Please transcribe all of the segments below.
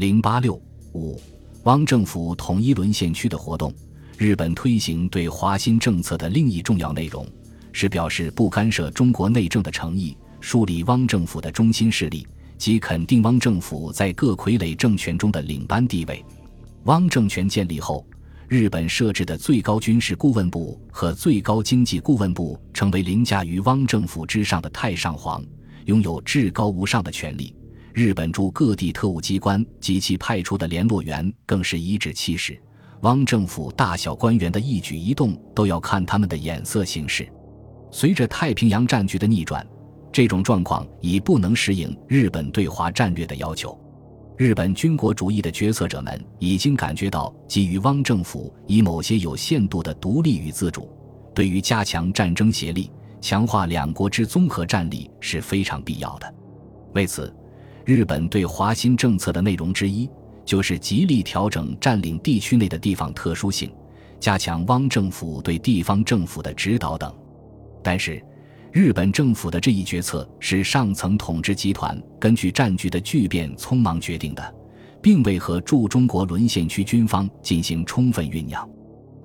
零八六五，汪政府统一沦陷区的活动。日本推行对华新政策的另一重要内容，是表示不干涉中国内政的诚意，树立汪政府的中心势力，及肯定汪政府在各傀儡政权中的领班地位。汪政权建立后，日本设置的最高军事顾问部和最高经济顾问部成为凌驾于汪政府之上的太上皇，拥有至高无上的权力。日本驻各地特务机关及其派出的联络员更是颐指气使。汪政府大小官员的一举一动都要看他们的眼色行事。随着太平洋战局的逆转，这种状况已不能适应日本对华战略的要求。日本军国主义的决策者们已经感觉到，基于汪政府以某些有限度的独立与自主，对于加强战争协力、强化两国之综合战力是非常必要的。为此，日本对华新政策的内容之一。就是极力调整占领地区内的地方特殊性，加强汪政府对地方政府的指导等。但是，日本政府的这一决策是上层统治集团根据战局的巨变匆忙决定的，并未和驻中国沦陷区军方进行充分酝酿。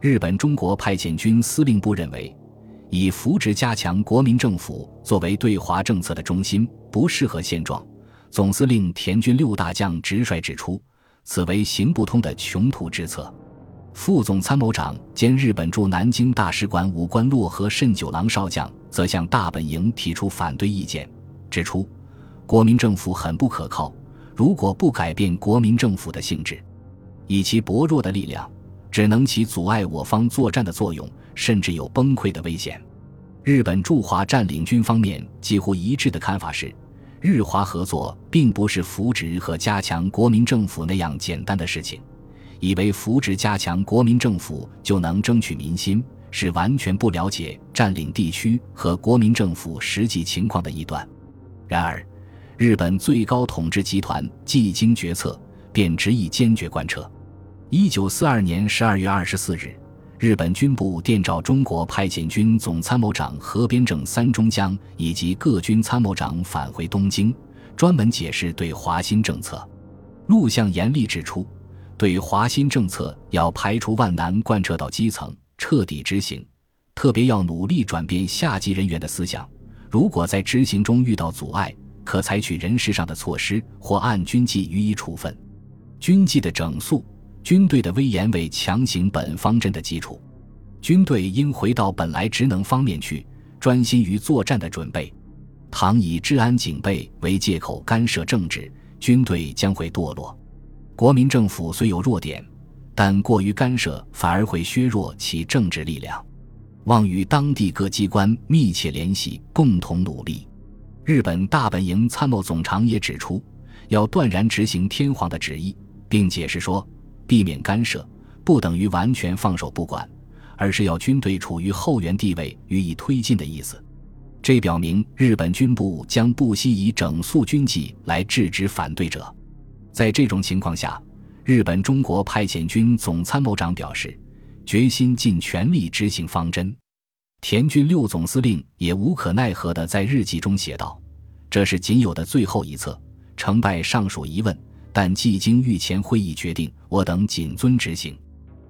日本中国派遣军司令部认为，以扶植加强国民政府作为对华政策的中心不适合现状。总司令田军六大将直率指出。此为行不通的穷途之策。副总参谋长兼日本驻南京大使馆武官洛河慎九郎少将则向大本营提出反对意见，指出国民政府很不可靠，如果不改变国民政府的性质，以其薄弱的力量，只能起阻碍我方作战的作用，甚至有崩溃的危险。日本驻华占领军方面几乎一致的看法是。日华合作并不是扶植和加强国民政府那样简单的事情，以为扶植加强国民政府就能争取民心，是完全不了解占领地区和国民政府实际情况的一段。然而，日本最高统治集团既经决策，便执意坚决贯彻。一九四二年十二月二十四日。日本军部电召中国派遣军总参谋长河边正三中将以及各军参谋长返回东京，专门解释对华新政策。陆相严厉指出，对华新政策要排除万难贯彻到基层，彻底执行，特别要努力转变下级人员的思想。如果在执行中遇到阻碍，可采取人事上的措施，或按军纪予以处分。军纪的整肃。军队的威严为强行本方针的基础，军队应回到本来职能方面去，专心于作战的准备。倘以治安警备为借口干涉政治，军队将会堕落。国民政府虽有弱点，但过于干涉反而会削弱其政治力量。望与当地各机关密切联系，共同努力。日本大本营参谋总长也指出，要断然执行天皇的旨意，并解释说。避免干涉，不等于完全放手不管，而是要军队处于后援地位予以推进的意思。这表明日本军部将不惜以整肃军纪来制止反对者。在这种情况下，日本中国派遣军总参谋长表示，决心尽全力执行方针。田军六总司令也无可奈何地在日记中写道：“这是仅有的最后一策，成败尚属疑问。”但既经御前会议决定，我等谨遵执行。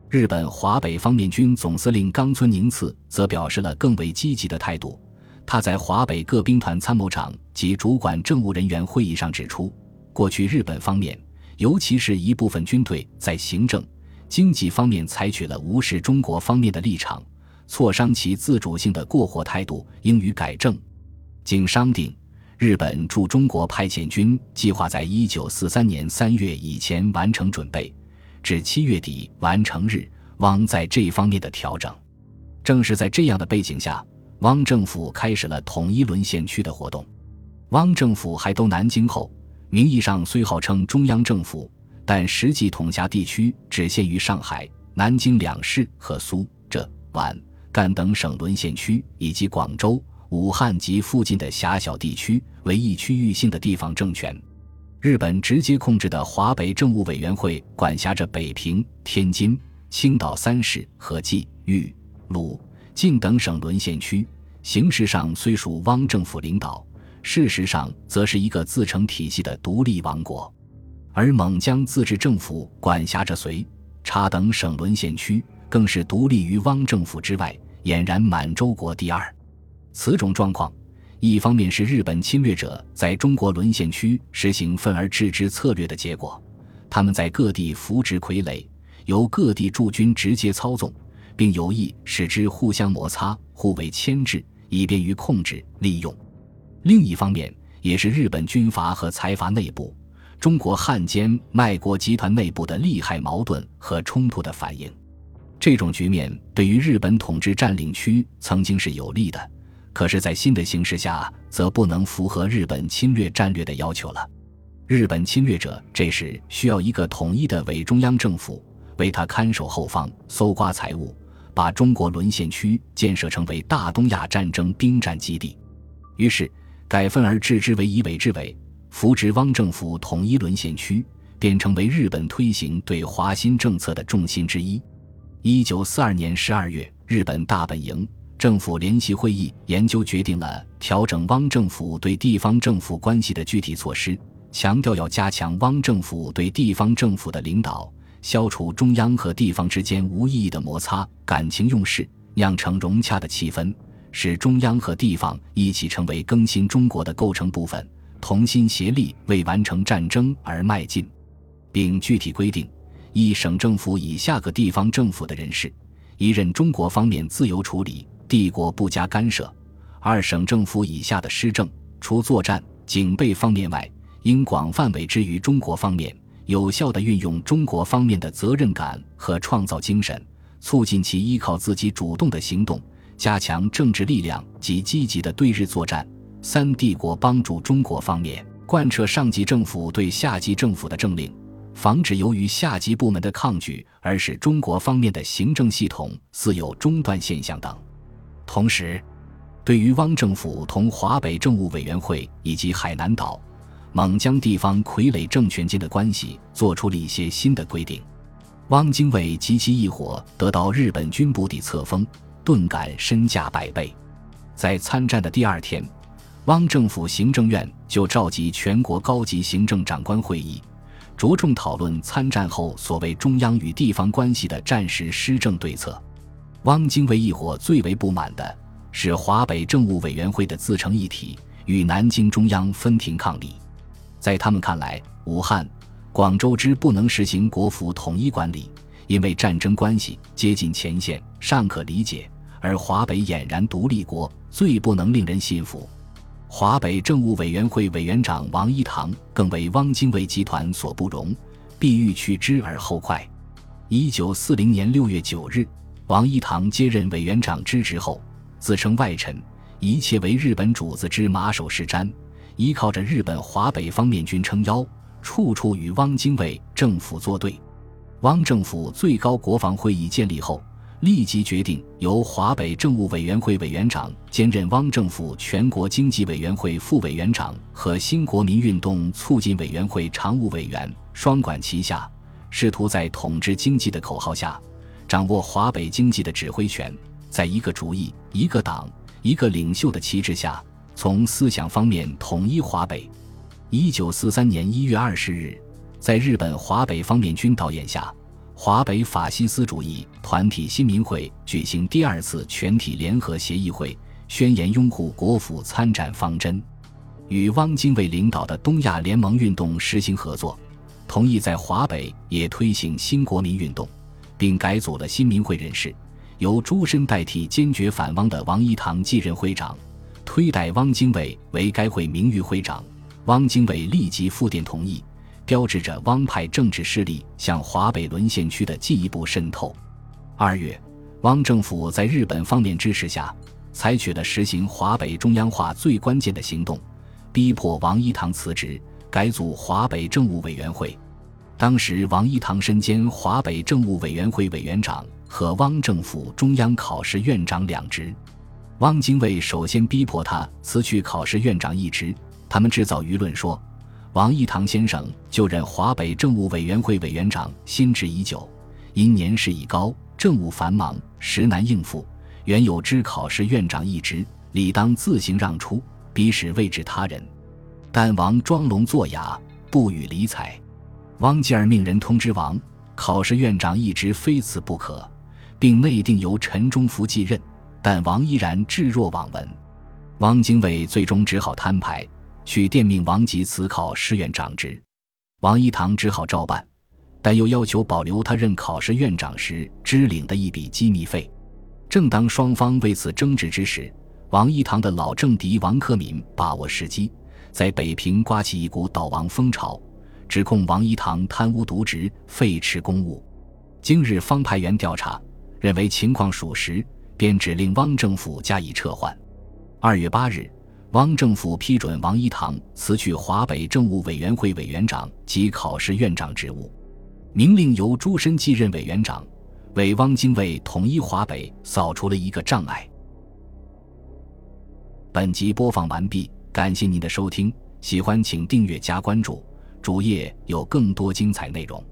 日本华北方面军总司令冈村宁次则表示了更为积极的态度。他在华北各兵团参谋长及主管政务人员会议上指出，过去日本方面，尤其是一部分军队在行政、经济方面采取了无视中国方面的立场，挫伤其自主性的过火态度，应予改正。经商定。日本驻中国派遣军计划在一九四三年三月以前完成准备，至七月底完成日汪在这方面的调整。正是在这样的背景下，汪政府开始了统一沦陷区的活动。汪政府还都南京后，名义上虽号称中央政府，但实际统辖地区只限于上海、南京两市和苏浙皖赣等省沦陷区，以及广州。武汉及附近的狭小地区为一区域性的地方政权，日本直接控制的华北政务委员会管辖着北平、天津、青岛三市和冀、豫、鲁、晋等省沦陷区。形式上虽属汪政府领导，事实上则是一个自成体系的独立王国。而蒙江自治政府管辖着绥、察等省沦陷区，更是独立于汪政府之外，俨然满洲国第二。此种状况，一方面是日本侵略者在中国沦陷区实行分而治之策略的结果，他们在各地扶植傀儡，由各地驻军直接操纵，并有意使之互相摩擦、互为牵制，以便于控制、利用；另一方面，也是日本军阀和财阀内部。中国汉奸卖国集团内部的利害矛盾和冲突的反应，这种局面对于日本统治占领区曾经是有利的，可是，在新的形势下，则不能符合日本侵略战略的要求了。日本侵略者这时需要一个统一的伪中央政府，为他看守后方、搜刮财物，把中国沦陷区建设成为大东亚战争兵站基地。于是，改分而治之为以伪治伪。扶植汪政府统一沦陷区，便成为日本推行对华新政策的重心之一。一九四二年十二月，日本大本营政府联席会议研究决定了调整汪政府对地方政府关系的具体措施，强调要加强汪政府对地方政府的领导，消除中央和地方之间无意义的摩擦、感情用事，酿成融洽的气氛，使中央和地方一起成为更新中国的构成部分。同心协力为完成战争而迈进，并具体规定：一省政府以下各地方政府的人士，一任中国方面自由处理，帝国不加干涉；二省政府以下的施政，除作战警备方面外，应广泛委之于中国方面，有效地运用中国方面的责任感和创造精神，促进其依靠自己主动的行动，加强政治力量及积极的对日作战。三帝国帮助中国方面贯彻上级政府对下级政府的政令，防止由于下级部门的抗拒而使中国方面的行政系统似有中断现象等。同时，对于汪政府同华北政务委员会以及海南岛、蒙江地方傀儡政权间的关系做出了一些新的规定。汪精卫及其一伙得到日本军部底册封，顿感身价百倍。在参战的第二天。汪政府行政院就召集全国高级行政长官会议，着重讨论参战后所谓中央与地方关系的战时施政对策。汪精卫一伙最为不满的是华北政务委员会的自成一体，与南京中央分庭抗礼。在他们看来，武汉、广州之不能实行国府统一管理，因为战争关系接近前线，尚可理解；而华北俨然独立国，最不能令人信服。华北政务委员会委员长王一堂更为汪精卫集团所不容，必欲去之而后快。一九四零年六月九日，王一堂接任委员长之职后，自称外臣，一切为日本主子之马首是瞻，依靠着日本华北方面军撑腰，处处与汪精卫政府作对。汪政府最高国防会议建立后。立即决定由华北政务委员会委员长兼任汪政府全国经济委员会副委员长和新国民运动促进委员会常务委员双管齐下，试图在统治经济的口号下，掌握华北经济的指挥权，在一个主义、一个党、一个领袖的旗帜下，从思想方面统一华北。一九四三年一月二十日，在日本华北方面军导演下。华北法西斯主义团体新民会举行第二次全体联合协议会，宣言拥护国府参战方针，与汪精卫领导的东亚联盟运动实行合作，同意在华北也推行新国民运动，并改组了新民会人士，由朱深代替坚决反汪的王一堂继任会长，推戴汪精卫为该会名誉会长。汪精卫立即复电同意。标志着汪派政治势力向华北沦陷区的进一步渗透。二月，汪政府在日本方面支持下，采取了实行华北中央化最关键的行动，逼迫王一堂辞职，改组华北政务委员会。当时，王一堂身兼华北政务委员会委员长和汪政府中央考试院长两职。汪精卫首先逼迫他辞去考试院长一职，他们制造舆论说。王一堂先生就任华北政务委员会委员长，心志已久，因年事已高，政务繁忙，实难应付。原有之考试院长一职，理当自行让出，彼使位置他人。但王装聋作哑，不予理睬。汪继儿命人通知王，考试院长一直非此不可，并内定由陈忠福继任，但王依然置若罔闻。汪精卫最终只好摊牌，去电命王吉辞考试院长职。王一堂只好照办，但又要求保留他任考试院长时支领的一笔机密费。正当双方为此争执之时，王一堂的老政敌王克敏把握时机，在北平刮起一股倒王风潮，指控王一堂贪污渎职、废弛公务。今日方派员调查，认为情况属实，便指令汪政府加以撤换。二月八日，汪政府批准王一堂辞去华北政务委员会委员长及考试院长职务，明令由朱深继任委员长。为汪精卫统一华北扫除了一个障碍。本集播放完毕，感谢您的收听，喜欢请订阅加关注，主页有更多精彩内容。